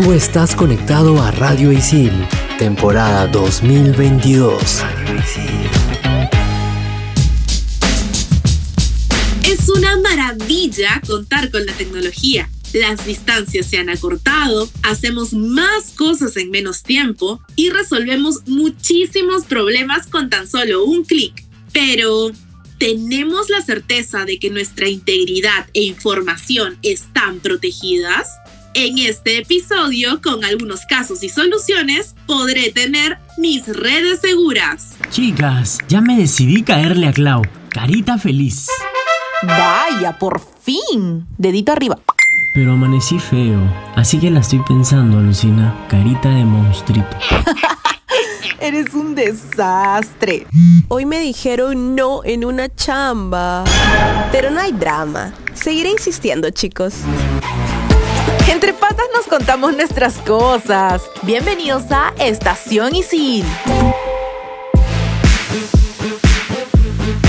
Tú estás conectado a Radio Isil, temporada 2022. Es una maravilla contar con la tecnología. Las distancias se han acortado, hacemos más cosas en menos tiempo y resolvemos muchísimos problemas con tan solo un clic. Pero, ¿tenemos la certeza de que nuestra integridad e información están protegidas? En este episodio, con algunos casos y soluciones, podré tener mis redes seguras. Chicas, ya me decidí caerle a Clau. Carita feliz. Vaya, por fin. Dedito arriba. Pero amanecí feo, así que la estoy pensando, Lucina. Carita de monstruito. Eres un desastre. Hoy me dijeron no en una chamba. Pero no hay drama. Seguiré insistiendo, chicos. Entre patas nos contamos nuestras cosas. Bienvenidos a Estación Isil.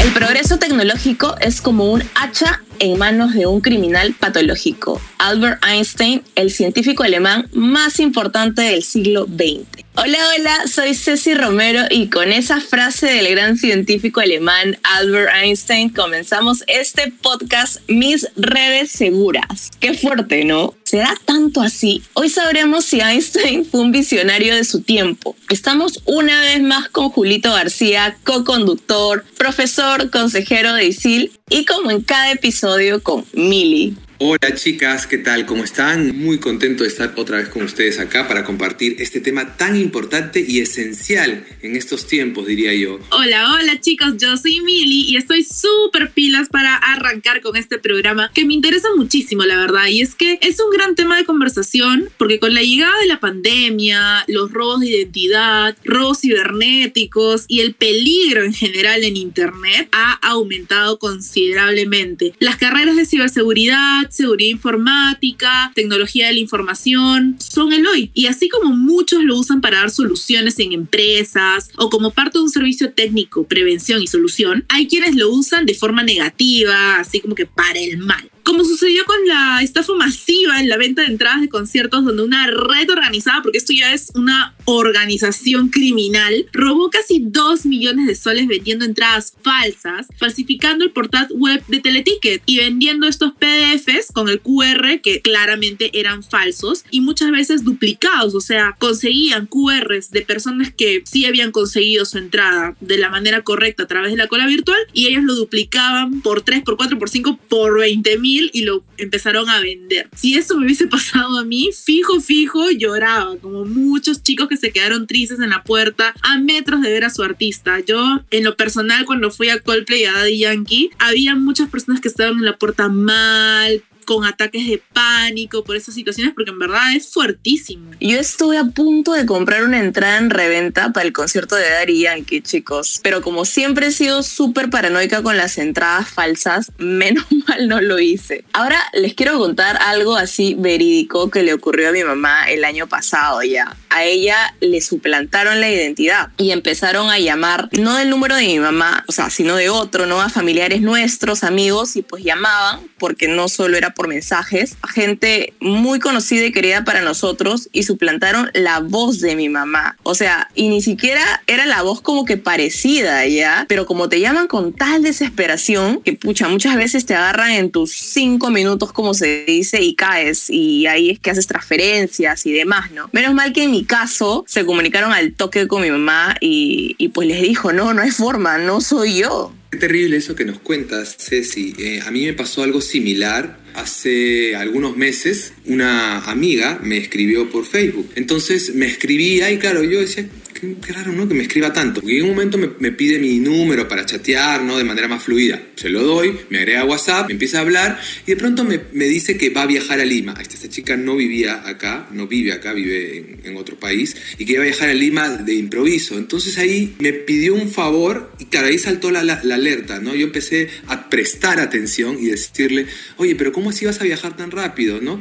El progreso tecnológico es como un hacha en manos de un criminal patológico. Albert Einstein, el científico alemán más importante del siglo XX. Hola, hola, soy Ceci Romero y con esa frase del gran científico alemán Albert Einstein comenzamos este podcast Mis redes seguras. Qué fuerte, ¿no? ¿Será tanto así? Hoy sabremos si Einstein fue un visionario de su tiempo. Estamos una vez más con Julito García, co-conductor, profesor, consejero de ISIL y como en cada episodio con Mili. Hola chicas, ¿qué tal? ¿Cómo están? Muy contento de estar otra vez con ustedes acá para compartir este tema tan importante y esencial en estos tiempos, diría yo. Hola, hola chicos, yo soy Mili y estoy súper pilas para arrancar con este programa que me interesa muchísimo, la verdad. Y es que es un gran tema de conversación porque con la llegada de la pandemia, los robos de identidad, robos cibernéticos y el peligro en general en Internet ha aumentado considerablemente. Las carreras de ciberseguridad, seguridad informática, tecnología de la información, son el hoy. Y así como muchos lo usan para dar soluciones en empresas o como parte de un servicio técnico, prevención y solución, hay quienes lo usan de forma negativa, así como que para el mal como sucedió con la estafa masiva en la venta de entradas de conciertos, donde una red organizada, porque esto ya es una organización criminal, robó casi 2 millones de soles vendiendo entradas falsas, falsificando el portal web de Teleticket y vendiendo estos PDFs con el QR que claramente eran falsos y muchas veces duplicados, o sea, conseguían QRs de personas que sí habían conseguido su entrada de la manera correcta a través de la cola virtual y ellos lo duplicaban por 3, por 4, por 5, por 20 mil y lo empezaron a vender. Si eso me hubiese pasado a mí, fijo, fijo, lloraba, como muchos chicos que se quedaron tristes en la puerta a metros de ver a su artista. Yo, en lo personal, cuando fui a Coldplay y a Daddy Yankee, había muchas personas que estaban en la puerta mal, con ataques de pánico por esas situaciones, porque en verdad es fuertísimo. Yo estuve a punto de comprar una entrada en reventa para el concierto de Daddy Yankee, chicos, pero como siempre he sido súper paranoica con las entradas falsas, menos mal no lo hice. Ahora les quiero contar algo así verídico que le ocurrió a mi mamá el año pasado ya. A ella le suplantaron la identidad y empezaron a llamar, no del número de mi mamá, o sea, sino de otro, ¿no? A familiares nuestros, amigos, y pues llamaban, porque no solo era por mensajes, gente muy conocida y querida para nosotros y suplantaron la voz de mi mamá. O sea, y ni siquiera era la voz como que parecida, ¿ya? Pero como te llaman con tal desesperación, que pucha, muchas veces te agarran en tus cinco minutos, como se dice, y caes. Y ahí es que haces transferencias y demás, ¿no? Menos mal que en mi caso se comunicaron al toque con mi mamá y, y pues les dijo, no, no hay forma, no soy yo. Qué terrible eso que nos cuentas, Ceci. Eh, a mí me pasó algo similar. Hace algunos meses una amiga me escribió por Facebook. Entonces me escribía y claro, yo decía, qué, qué raro, ¿no? Que me escriba tanto. Y en un momento me, me, pide mi número para chatear, ¿no? De manera más fluida. Se lo doy, me agrega WhatsApp, me empieza a hablar y de pronto me, me dice que va a viajar a Lima. Esta, esta chica no vivía acá, no vive acá, vive en, en, otro país y que iba a viajar a Lima de improviso. Entonces ahí me pidió un favor y claro, ahí saltó la, la, la alerta, ¿no? Yo empecé a prestar atención y decirle, oye, pero ¿cómo así vas a viajar tan rápido, no?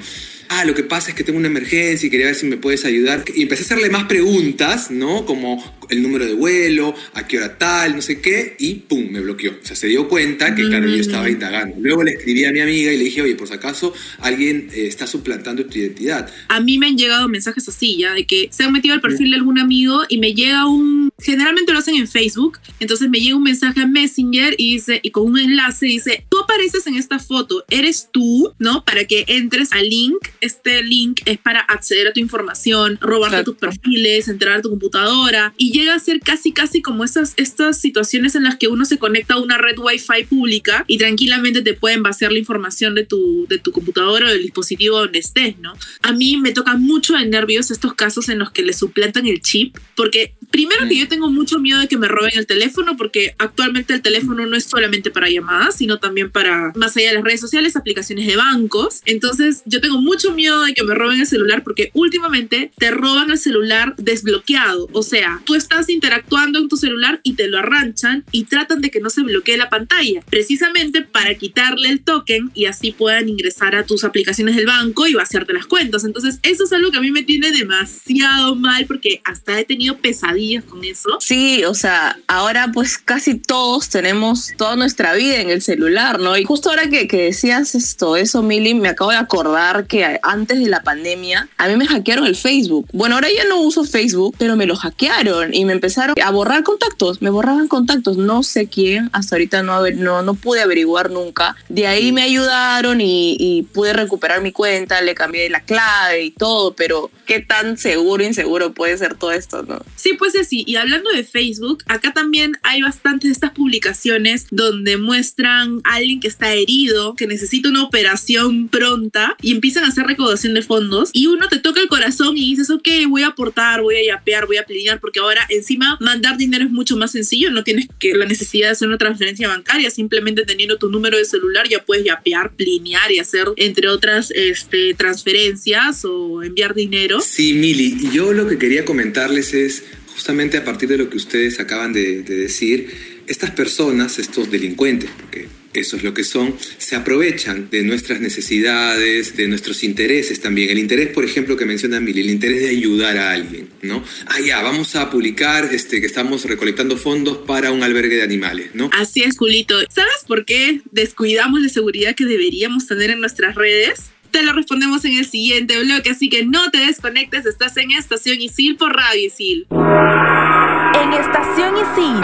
Ah, lo que pasa es que tengo una emergencia y quería ver si me puedes ayudar. Y empecé a hacerle más preguntas, ¿no? Como el número de vuelo, a qué hora tal, no sé qué, y pum, me bloqueó. O sea, se dio cuenta que, claro, yo estaba indagando. Luego le escribí a mi amiga y le dije, oye, por si acaso alguien eh, está suplantando tu identidad. A mí me han llegado mensajes así, ya, de que se han metido al perfil de algún amigo y me llega un, generalmente lo hacen en Facebook, entonces me llega un mensaje a Messenger y dice, y con un enlace dice, tú apareces en esta foto, eres tú, ¿no? Para que entres al link, este link es para acceder a tu información, robarte tus perfiles, entrar a tu computadora y llega a ser casi, casi como esas, estas situaciones en las que uno se conecta a una red Wi-Fi pública y tranquilamente te pueden vaciar la información de tu, de tu computadora o del dispositivo donde estés, ¿no? A mí me toca mucho de nervios estos casos en los que le suplantan el chip, porque primero que yo tengo mucho miedo de que me roben el teléfono, porque actualmente el teléfono no es solamente para llamadas, sino también para, más allá de las redes sociales, aplicaciones de bancos. Entonces, yo tengo mucho miedo de que me roben el celular, porque últimamente te roban el celular desbloqueado. O sea, tú estás interactuando en tu celular y te lo arranchan y tratan de que no se bloquee la pantalla, precisamente para quitarle el token y así puedan ingresar a tus aplicaciones del banco y vaciarte las cuentas. Entonces, eso es algo que a mí me tiene demasiado mal porque hasta he tenido pesadillas con eso. Sí, o sea, ahora pues casi todos tenemos toda nuestra vida en el celular, ¿no? Y justo ahora que, que decías esto, eso, Mili, me acabo de acordar que antes de la pandemia a mí me hackearon el Facebook. Bueno, ahora ya no uso Facebook, pero me lo hackearon y me empezaron a borrar contactos, me borraban contactos, no sé quién, hasta ahorita no, no, no pude averiguar nunca. De ahí me ayudaron y, y pude recuperar mi cuenta, le cambié la clave y todo, pero qué tan seguro, inseguro puede ser todo esto, ¿no? Sí, pues Y hablando de Facebook, acá también hay bastantes de estas publicaciones donde muestran a alguien que está herido, que necesita una operación pronta y empiezan a hacer recaudación de fondos y uno te toca el corazón y dices, ok, voy a aportar, voy a yapear, voy a pelear, porque ahora encima mandar dinero es mucho más sencillo, no tienes que la necesidad de hacer una transferencia bancaria, simplemente teniendo tu número de celular ya puedes yapear, plinear y hacer, entre otras, este, transferencias o enviar dinero. Sí, Mili, yo lo que quería comentarles es justamente a partir de lo que ustedes acaban de, decir, estas personas, estos delincuentes, porque eso es lo que son, se aprovechan de nuestras necesidades, de nuestros intereses también. El interés, por ejemplo, que menciona Mili, el interés de ayudar a alguien, ¿no? Ah, ya, vamos a publicar este, que estamos recolectando fondos para un albergue de animales, ¿no? Así es, Julito. ¿Sabes por qué descuidamos la seguridad que deberíamos tener en nuestras redes? Te lo respondemos en el siguiente bloque, así que no te desconectes, estás en Estación Isil por Radio Isil. En Estación Isil,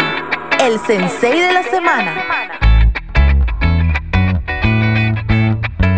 el sensei de la semana.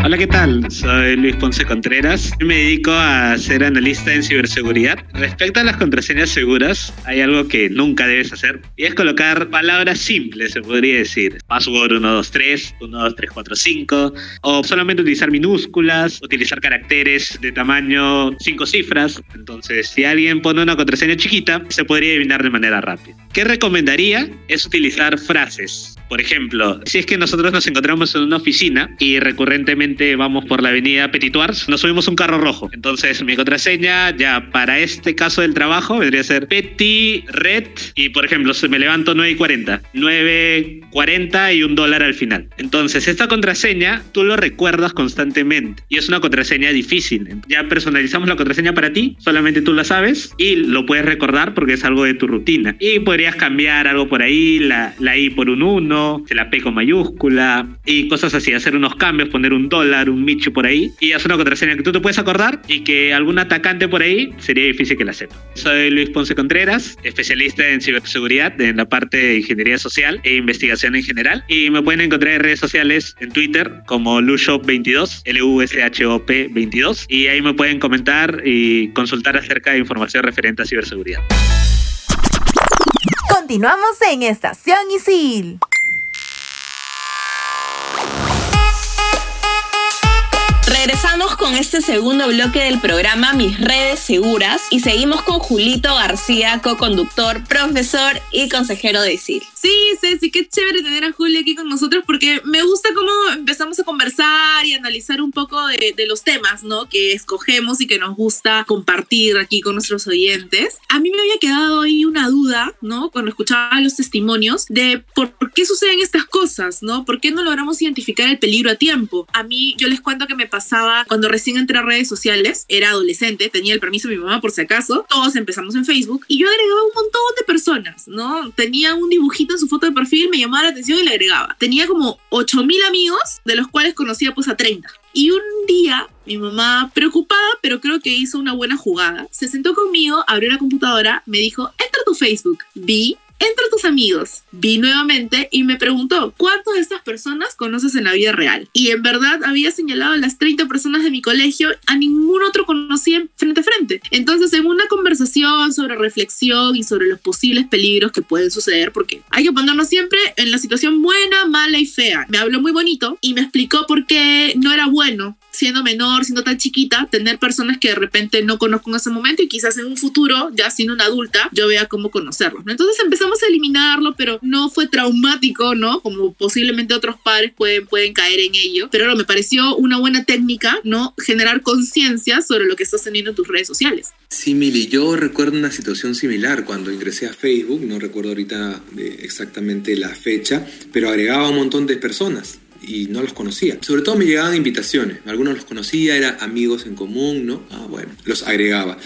Hola, ¿qué tal? Soy Luis Ponce Contreras. Me dedico a ser analista en ciberseguridad. Respecto a las contraseñas seguras, hay algo que nunca debes hacer y es colocar palabras simples, se podría decir. Password 123, 12345 o solamente utilizar minúsculas, utilizar caracteres de tamaño 5 cifras. Entonces, si alguien pone una contraseña chiquita, se podría adivinar de manera rápida. ¿Qué recomendaría? Es utilizar frases por ejemplo, si es que nosotros nos encontramos en una oficina y recurrentemente vamos por la avenida Petitoires, nos subimos un carro rojo. Entonces mi contraseña ya para este caso del trabajo vendría a ser Petit Red y por ejemplo se me levanto 9 y 40. 9, 40 y un dólar al final. Entonces esta contraseña tú lo recuerdas constantemente y es una contraseña difícil. Ya personalizamos la contraseña para ti, solamente tú la sabes y lo puedes recordar porque es algo de tu rutina. Y podrías cambiar algo por ahí, la, la I por un 1 se la P con mayúscula y cosas así, hacer unos cambios, poner un dólar, un micho por ahí y hacer una contraseña que tú te puedes acordar y que algún atacante por ahí sería difícil que la sepa. Soy Luis Ponce Contreras, especialista en ciberseguridad en la parte de ingeniería social e investigación en general y me pueden encontrar en redes sociales en Twitter como Lushop22, L-U-S-H-O-P 22 y ahí me pueden comentar y consultar acerca de información referente a ciberseguridad. Continuamos en Estación Isil. Con este segundo bloque del programa Mis redes seguras y seguimos con Julito García, co-conductor, profesor y consejero de ISIL. Sí, Ceci, qué chévere tener a Julio aquí con nosotros porque me gusta cómo empezamos a conversar y analizar un poco de, de, los temas, ¿no? Que escogemos y que nos gusta compartir aquí con nuestros oyentes. A mí me había quedado ahí una duda, ¿no? Cuando escuchaba los testimonios de por qué suceden estas cosas, ¿no? ¿Por qué no logramos identificar el peligro a tiempo? A mí, yo les cuento que me pasaba cuando recién entré a redes sociales, era adolescente, tenía el permiso de mi mamá por si acaso, todos empezamos en Facebook y yo agregaba un montón de personas, ¿no? Tenía un dibujito en su foto de perfil, me llamaba la atención y le agregaba. Tenía como 8000 amigos, de los cuales conocía pues a 30. Y un día mi mamá, preocupada, pero creo que hizo una buena jugada, se sentó conmigo, abrió la computadora, me dijo, entra a tu Facebook. Vi entre tus amigos. Vi nuevamente y me preguntó, ¿cuántas de estas personas conoces en la vida real? Y en verdad había señalado a las 30 personas de mi colegio, a ningún otro conocía frente a frente. Entonces, en una conversación sobre reflexión y sobre los posibles peligros que pueden suceder, porque hay que ponernos siempre en la situación buena, mala y fea. Me habló muy bonito y me explicó por qué no era bueno siendo menor, siendo tan chiquita, tener personas que de repente no conozco en ese momento y quizás en un futuro, ya siendo una adulta, yo vea cómo conocerlos. Entonces empezamos a eliminarlo, pero no fue traumático, ¿no? Como posiblemente otros padres pueden, pueden caer en ello. Pero no, me pareció una buena técnica, ¿no? Generar conciencia sobre lo que estás teniendo en tus redes sociales. Sí, Mili, yo recuerdo una situación similar cuando ingresé a Facebook, no recuerdo ahorita eh, exactamente la fecha, pero agregaba un montón de personas y no los conocía. Sobre todo me llegaban invitaciones, algunos los conocía, eran amigos en común, ¿no? Ah, bueno, los agregaba.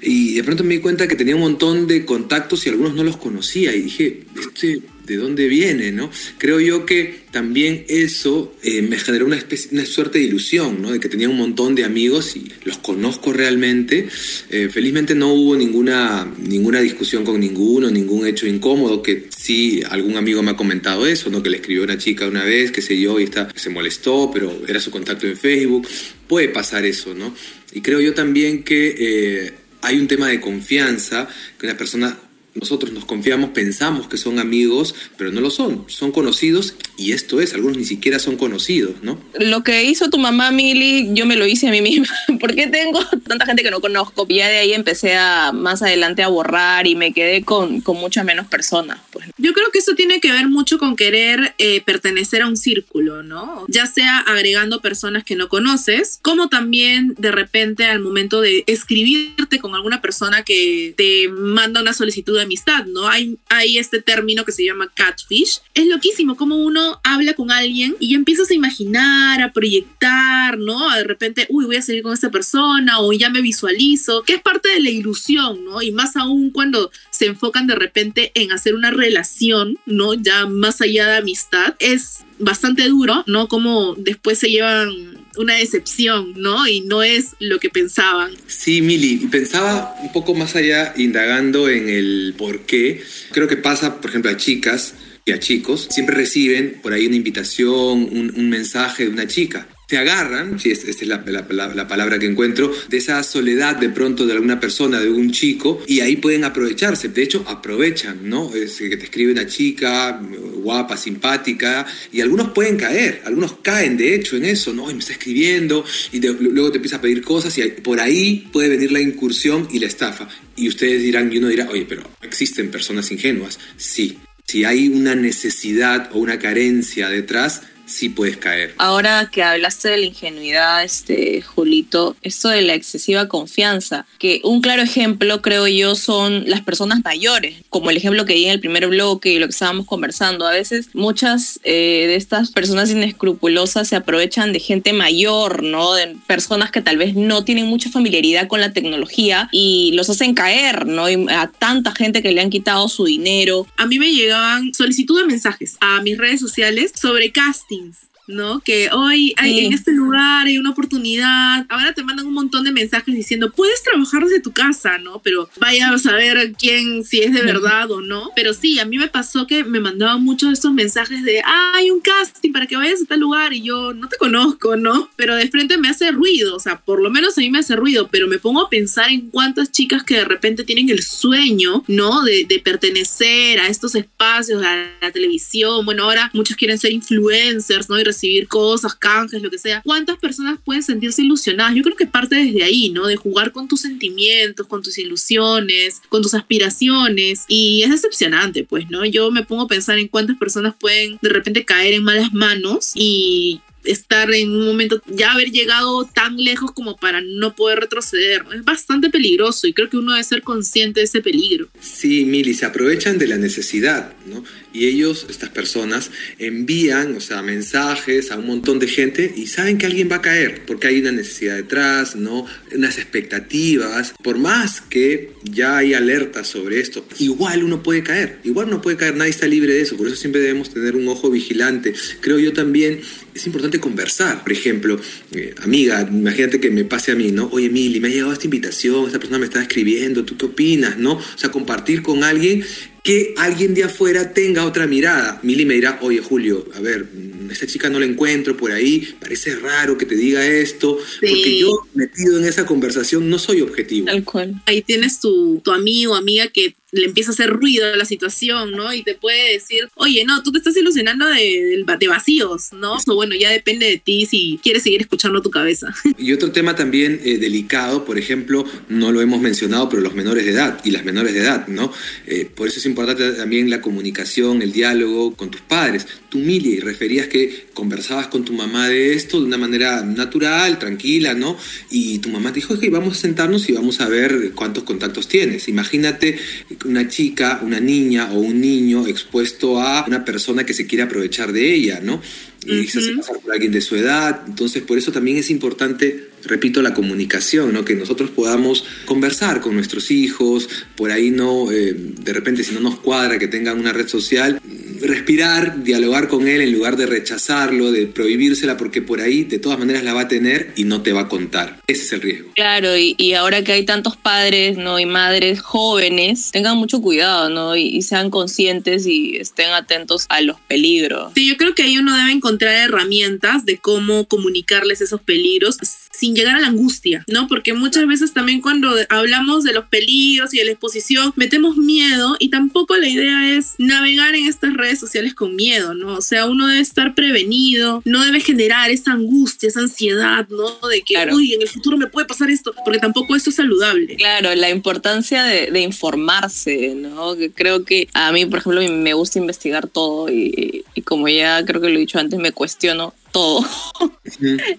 Y de pronto me di cuenta que tenía un montón de contactos y algunos no los conocía y dije, este de dónde viene, ¿no? Creo yo que también eso eh, me generó una, especie, una suerte de ilusión, ¿no? De que tenía un montón de amigos y los conozco realmente. Eh, felizmente no hubo ninguna, ninguna discusión con ninguno, ningún hecho incómodo, que sí algún amigo me ha comentado eso, ¿no? Que le escribió una chica una vez, qué sé yo, y está, se molestó, pero era su contacto en Facebook. Puede pasar eso, ¿no? Y creo yo también que eh, hay un tema de confianza, que una persona nosotros nos confiamos, pensamos que son amigos, pero no lo son, son conocidos y esto es, algunos ni siquiera son conocidos, ¿no? Lo que hizo tu mamá, Mili, yo me lo hice a mí misma, porque tengo tanta gente que no conozco. Y ya de ahí empecé a más adelante a borrar y me quedé con, con muchas menos personas. Pues. Yo creo que eso tiene que ver mucho con querer eh, pertenecer a un círculo, ¿no? Ya sea agregando personas que no conoces, como también de repente al momento de escribirte con alguna persona que te manda una solicitud amistad, ¿no? Hay, hay este término que se llama catfish. Es loquísimo como uno habla con alguien y empiezas a imaginar, a proyectar, ¿no? De repente, uy, voy a salir con esta persona o ya me visualizo, que es parte de la ilusión, ¿no? Y más aún cuando se enfocan de repente en hacer una relación, ¿no? Ya más allá de amistad, es bastante duro, ¿no? Como después se llevan una decepción, ¿no? Y no es lo que pensaban. Sí, Mili, pensaba un poco más allá, indagando en el por qué. Creo que pasa, por ejemplo, a chicas y a chicos, siempre reciben por ahí una invitación, un, un mensaje de una chica te agarran, si esta es la, la, palabra que encuentro, de esa soledad de pronto de alguna persona, de un chico, y ahí pueden aprovecharse. De hecho, aprovechan, ¿no? Es que te escribe una chica guapa, simpática, y algunos pueden caer, algunos caen de hecho en eso, ¿no? Y me está escribiendo, y luego te empieza a pedir cosas, y por ahí puede venir la incursión y la estafa. Y ustedes dirán, y uno dirá, oye, pero ¿existen personas ingenuas? Sí. Si hay una necesidad o una carencia detrás, sí puedes caer. Ahora que hablaste de la ingenuidad, este, Julito, esto de la excesiva confianza, que un claro ejemplo, creo yo, son las personas mayores, como el ejemplo que di en el primer bloque y lo que estábamos conversando. A veces muchas eh, de estas personas inescrupulosas se aprovechan de gente mayor, ¿no? De personas que tal vez no tienen mucha familiaridad con la tecnología y los hacen caer, ¿no? a tanta gente que le han quitado su dinero. A mí me llegaban solicitud de mensajes a mis redes sociales sobre casting things. ¿No? Que hoy hay, en este lugar hay una oportunidad. Ahora te mandan un montón de mensajes diciendo, puedes trabajar desde tu casa, ¿no? Pero vaya a saber quién, si es de verdad o no. Pero sí, a mí me pasó que me mandaban muchos de estos mensajes de, hay un casting para que vayas a tal lugar y yo no te conozco, ¿no? Pero de frente me hace ruido, o sea, por lo menos a mí me hace ruido, pero me pongo a pensar en cuántas chicas que de repente tienen el sueño, ¿no? De, de pertenecer a estos espacios, a la televisión. Bueno, ahora muchos quieren ser influencers, ¿no? Y recibir cosas, canjes, lo que sea. ¿Cuántas personas pueden sentirse ilusionadas? Yo creo que parte desde ahí, ¿no? De jugar con tus sentimientos, con tus ilusiones, con tus aspiraciones. Y es decepcionante, pues, ¿no? Yo me pongo a pensar en cuántas personas pueden de repente caer en malas manos y estar en un momento, ya haber llegado tan lejos como para no poder retroceder. Es bastante peligroso y creo que uno debe ser consciente de ese peligro. Sí, Mili, se aprovechan de la necesidad, ¿no? Y ellos, estas personas, envían, o sea, mensajes a un montón de gente y saben que alguien va a caer, porque hay una necesidad detrás, ¿no? Unas expectativas. Por más que ya hay alertas sobre esto, igual uno puede caer, igual no puede caer, nadie está libre de eso, por eso siempre debemos tener un ojo vigilante. Creo yo también es importante conversar. Por ejemplo, eh, amiga, imagínate que me pase a mí, ¿no? Oye, Mili, me ha llegado esta invitación, esta persona me está escribiendo, ¿tú qué opinas, no? O sea, compartir con alguien que alguien de afuera tenga otra mirada. Mili me dirá, oye Julio, a ver, esta chica no la encuentro por ahí, parece raro que te diga esto, porque yo metido en esa conversación no soy objetivo. Tal cual. Ahí tienes tu, tu amigo, amiga que le empieza a hacer ruido a la situación, ¿no? Y te puede decir, oye, no, tú te estás ilusionando de, vacíos, ¿no? O bueno, ya depende de ti si quieres seguir escuchando tu cabeza. Y otro tema también eh, delicado, por ejemplo, no lo hemos mencionado, pero los menores de edad y las menores de edad, ¿no? Eh, por eso es importante también la comunicación, el diálogo con tus padres. Tú, Mili, referías que conversabas con tu mamá de esto de una manera natural, tranquila, ¿no? Y tu mamá te dijo, ok, vamos a sentarnos y vamos a ver cuántos contactos tienes. Imagínate una chica, una niña o un niño expuesto a una persona que se quiere aprovechar de ella, ¿no? Y se hace pasar por alguien de su edad. Entonces, por eso también es importante, repito, la comunicación, ¿no? Que nosotros podamos conversar con nuestros hijos, por ahí no, eh, de repente si no nos cuadra que tengan una red social, respirar, dialogar con él en lugar de rechazarlo, de prohibírsela, porque por ahí de todas maneras la va a tener y no te va a contar. Ese es el riesgo. Claro, y, y ahora que hay tantos padres ¿no? y madres jóvenes, tengan mucho cuidado ¿no? Y, y, sean conscientes y estén atentos a los peligros. Sí, yo creo que ahí uno debe encontrar herramientas de cómo comunicarles esos peligros sin llegar a la angustia, ¿no? Porque muchas veces también cuando hablamos de los peligros y de la exposición, metemos miedo y tampoco la idea es navegar en estas redes sociales con miedo, ¿no? O sea, uno debe estar prevenido, no debe generar esa angustia, esa ansiedad, ¿no? De que, claro. uy, en el futuro me puede pasar esto, porque tampoco esto es saludable. Claro, la importancia de, de informarse, ¿no? Que creo que a mí, por ejemplo, me gusta investigar todo y, y como ya creo que lo he dicho antes, me cuestiono todo.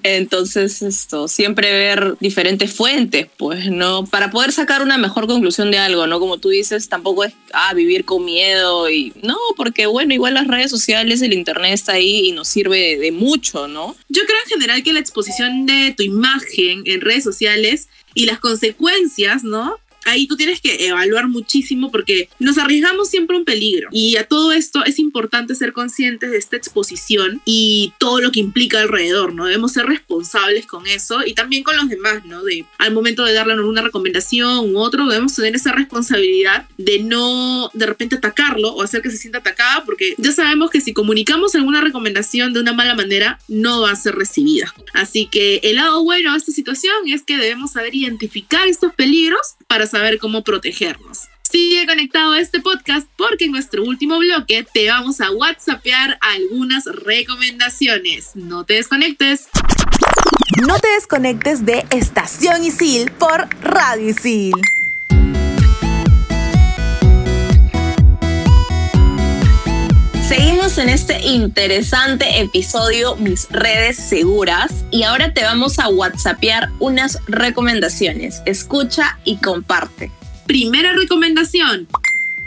Entonces, esto, siempre ver diferentes fuentes, pues, ¿no? Para poder sacar una mejor conclusión de algo, ¿no? Como tú dices, tampoco es, ah, vivir con miedo y, no, porque, bueno, igual las redes sociales, el internet está ahí y nos sirve de, de mucho, ¿no? Yo creo en general que la exposición de tu imagen en redes sociales y las consecuencias, ¿no? Ahí tú tienes que evaluar muchísimo porque nos arriesgamos siempre a un peligro. Y a todo esto es importante ser conscientes de esta exposición y todo lo que implica alrededor, ¿no? Debemos ser responsables con eso y también con los demás, ¿no? De al momento de darle una recomendación u otro, debemos tener esa responsabilidad de no de repente atacarlo o hacer que se sienta atacada porque ya sabemos que si comunicamos alguna recomendación de una mala manera, no va a ser recibida. Así que el lado bueno de esta situación es que debemos saber identificar estos peligros para saber cómo protegernos. Sigue conectado a este podcast porque en nuestro último bloque te vamos a whatsappear algunas recomendaciones. No te desconectes. No te desconectes de Estación Isil por Radio Isil. Seguimos en este interesante episodio Mis redes seguras y ahora te vamos a whatsappear unas recomendaciones. Escucha y comparte. Primera recomendación.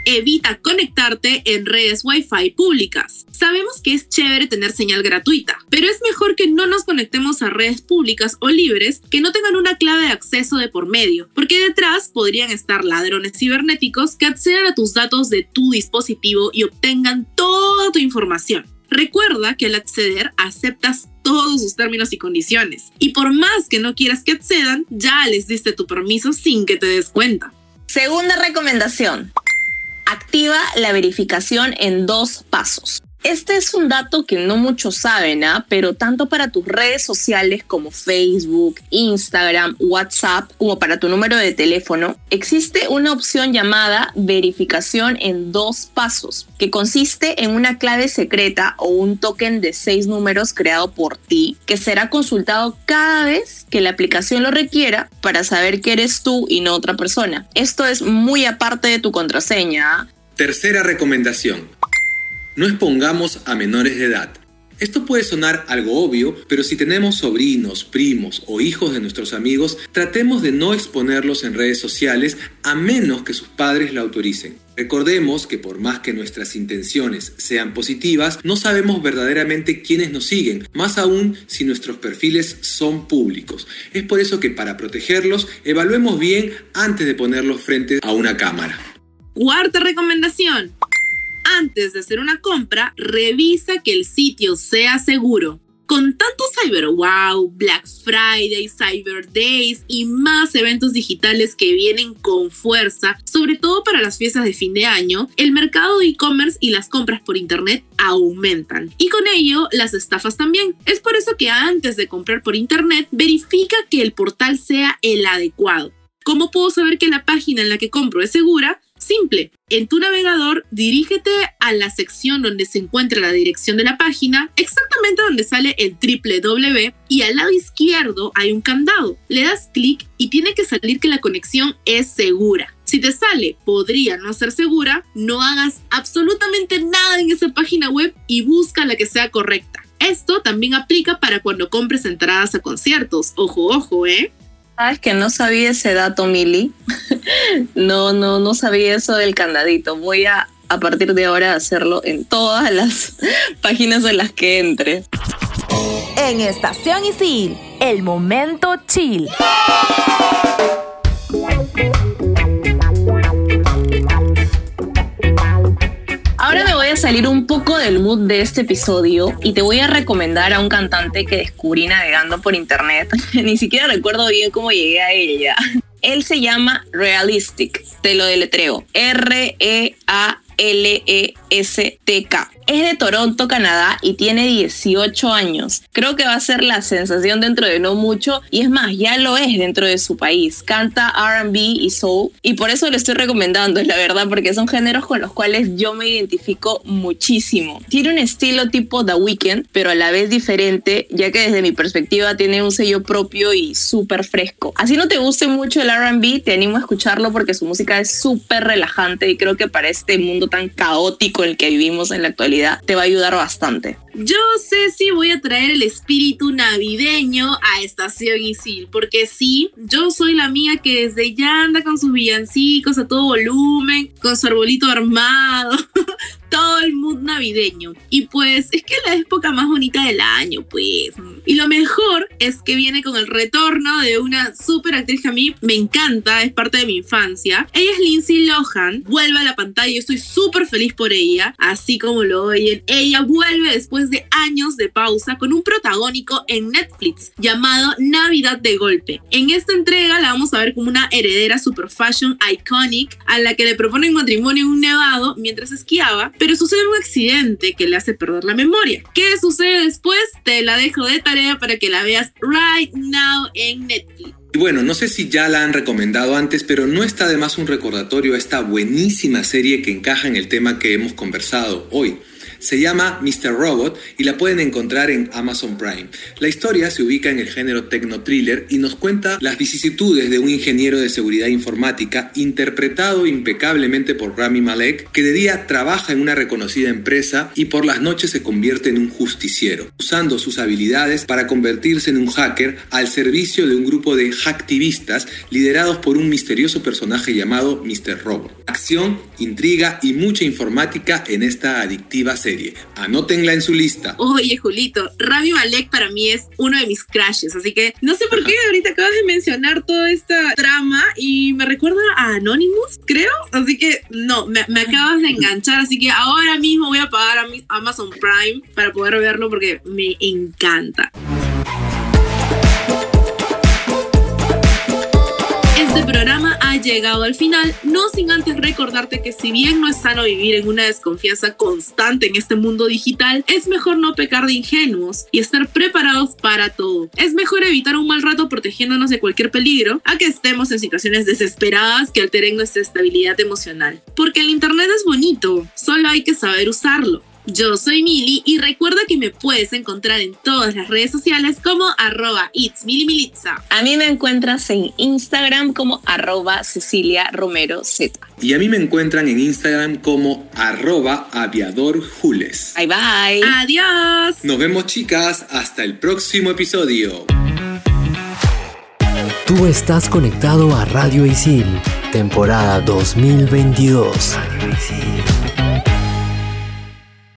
Evita conectarte en redes Wi-Fi públicas. Sabemos que es chévere tener señal gratuita, pero es mejor que no nos conectemos a redes públicas o libres que no tengan una clave de acceso de por medio, porque detrás podrían estar ladrones cibernéticos que accedan a tus datos de tu dispositivo y obtengan toda tu información. Recuerda que al acceder aceptas todos sus términos y condiciones, y por más que no quieras que accedan, ya les diste tu permiso sin que te des cuenta. Segunda recomendación. Activa la verificación en dos pasos. Este es un dato que no muchos saben, ¿ah? pero tanto para tus redes sociales como Facebook, Instagram, WhatsApp, como para tu número de teléfono, existe una opción llamada verificación en dos pasos, que consiste en una clave secreta o un token de seis números creado por ti, que será consultado cada vez que la aplicación lo requiera para saber que eres tú y no otra persona. Esto es muy aparte de tu contraseña. ¿ah? Tercera recomendación no expongamos a menores de edad. Esto puede sonar algo obvio, pero si tenemos sobrinos, primos o hijos de nuestros amigos, tratemos de no exponerlos en redes sociales a menos que sus padres la autoricen. Recordemos que por más que nuestras intenciones sean positivas, no sabemos verdaderamente quiénes nos siguen, más aún si nuestros perfiles son públicos. Es por eso que para protegerlos, evaluemos bien antes de ponerlos frente a una cámara. Cuarta recomendación. Antes de hacer una compra, revisa que el sitio sea seguro. Con tanto Cyber Wow, Black Friday, Cyber Days y más eventos digitales que vienen con fuerza, sobre todo para las fiestas de fin de año, el mercado de e-commerce y las compras por internet aumentan. Y con ello, las estafas también. Es por eso que antes de comprar por internet, verifica que el portal sea el adecuado. ¿Cómo puedo saber que la página en la que compro es segura? Simple, en tu navegador dirígete a la sección donde se encuentra la dirección de la página, exactamente donde sale el www y al lado izquierdo hay un candado. Le das clic y tiene que salir que la conexión es segura. Si te sale podría no ser segura, no hagas absolutamente nada en esa página web y busca la que sea correcta. Esto también aplica para cuando compres entradas a conciertos. Ojo, ojo, ¿eh? Sabes que no sabía ese dato, Mili. No, no, no sabía eso del candadito. Voy a, a partir de ahora, hacerlo en todas las páginas en las que entre. En Estación Isil, el momento chill. Ahora me voy a salir un poco del mood de este episodio y te voy a recomendar a un cantante que descubrí navegando por internet. Ni siquiera recuerdo bien cómo llegué a ella. Él se llama Realistic, te lo deletreo. R-E-A. L-E-S-T-K. Es de Toronto, Canadá y tiene 18 años. Creo que va a ser la sensación dentro de no mucho y es más, ya lo es dentro de su país. Canta RB y soul y por eso lo estoy recomendando, la verdad, porque son géneros con los cuales yo me identifico muchísimo. Tiene un estilo tipo The Weeknd, pero a la vez diferente, ya que desde mi perspectiva tiene un sello propio y súper fresco. Así no te guste mucho el RB, te animo a escucharlo porque su música es súper relajante y creo que para este mundo tan caótico en el que vivimos en la actualidad te va a ayudar bastante. Yo sé si voy a traer el espíritu navideño a Estación Isil, porque sí, yo soy la mía que desde ya anda con sus villancicos a todo volumen, con su arbolito armado, todo el mood navideño. Y pues es que es la época más bonita del año, pues. Y lo mejor es que viene con el retorno de una super actriz que a mí me encanta, es parte de mi infancia. Ella es Lindsay Lohan, vuelve a la pantalla, yo estoy súper feliz por ella, así como lo oyen. Ella vuelve después de años de pausa con un protagónico en Netflix llamado Navidad de Golpe. En esta entrega la vamos a ver como una heredera super fashion iconic a la que le proponen matrimonio en un nevado mientras esquiaba, pero sucede un accidente que le hace perder la memoria. ¿Qué sucede después? Te la dejo de tarea para que la veas right now en Netflix. Y bueno, no sé si ya la han recomendado antes, pero no está de más un recordatorio a esta buenísima serie que encaja en el tema que hemos conversado hoy. Se llama Mr. Robot y la pueden encontrar en Amazon Prime. La historia se ubica en el género techno-thriller y nos cuenta las vicisitudes de un ingeniero de seguridad informática interpretado impecablemente por Rami Malek, que de día trabaja en una reconocida empresa y por las noches se convierte en un justiciero, usando sus habilidades para convertirse en un hacker al servicio de un grupo de hacktivistas liderados por un misterioso personaje llamado Mr. Robot. Acción, intriga y mucha informática en esta adictiva serie serie. Anótenla en su lista. Oye, Julito, Rami Malek para mí es uno de mis crashes, así que no sé por qué ahorita acabas de mencionar toda esta trama y me recuerda a Anonymous, creo. Así que no, me, me acabas de enganchar, así que ahora mismo voy a pagar a mi Amazon Prime para poder verlo porque me encanta. Este programa ha llegado al final, no sin antes recordarte que si bien no es sano vivir en una desconfianza constante en este mundo digital, es mejor no pecar de ingenuos y estar preparados para todo. Es mejor evitar un mal rato protegiéndonos de cualquier peligro a que estemos en situaciones desesperadas que alteren nuestra estabilidad emocional. Porque el Internet es bonito, solo hay que saber usarlo. Yo soy Mili y recuerda que me puedes encontrar en todas las redes sociales como arroba itsmilimilitza. A mí me encuentras en Instagram como arroba Cecilia Romero Z. Y a mí me encuentran en Instagram como arroba aviadorjules. Bye bye. Adiós. Nos vemos chicas, hasta el próximo episodio. Tú estás conectado a Radio Isil temporada 2022.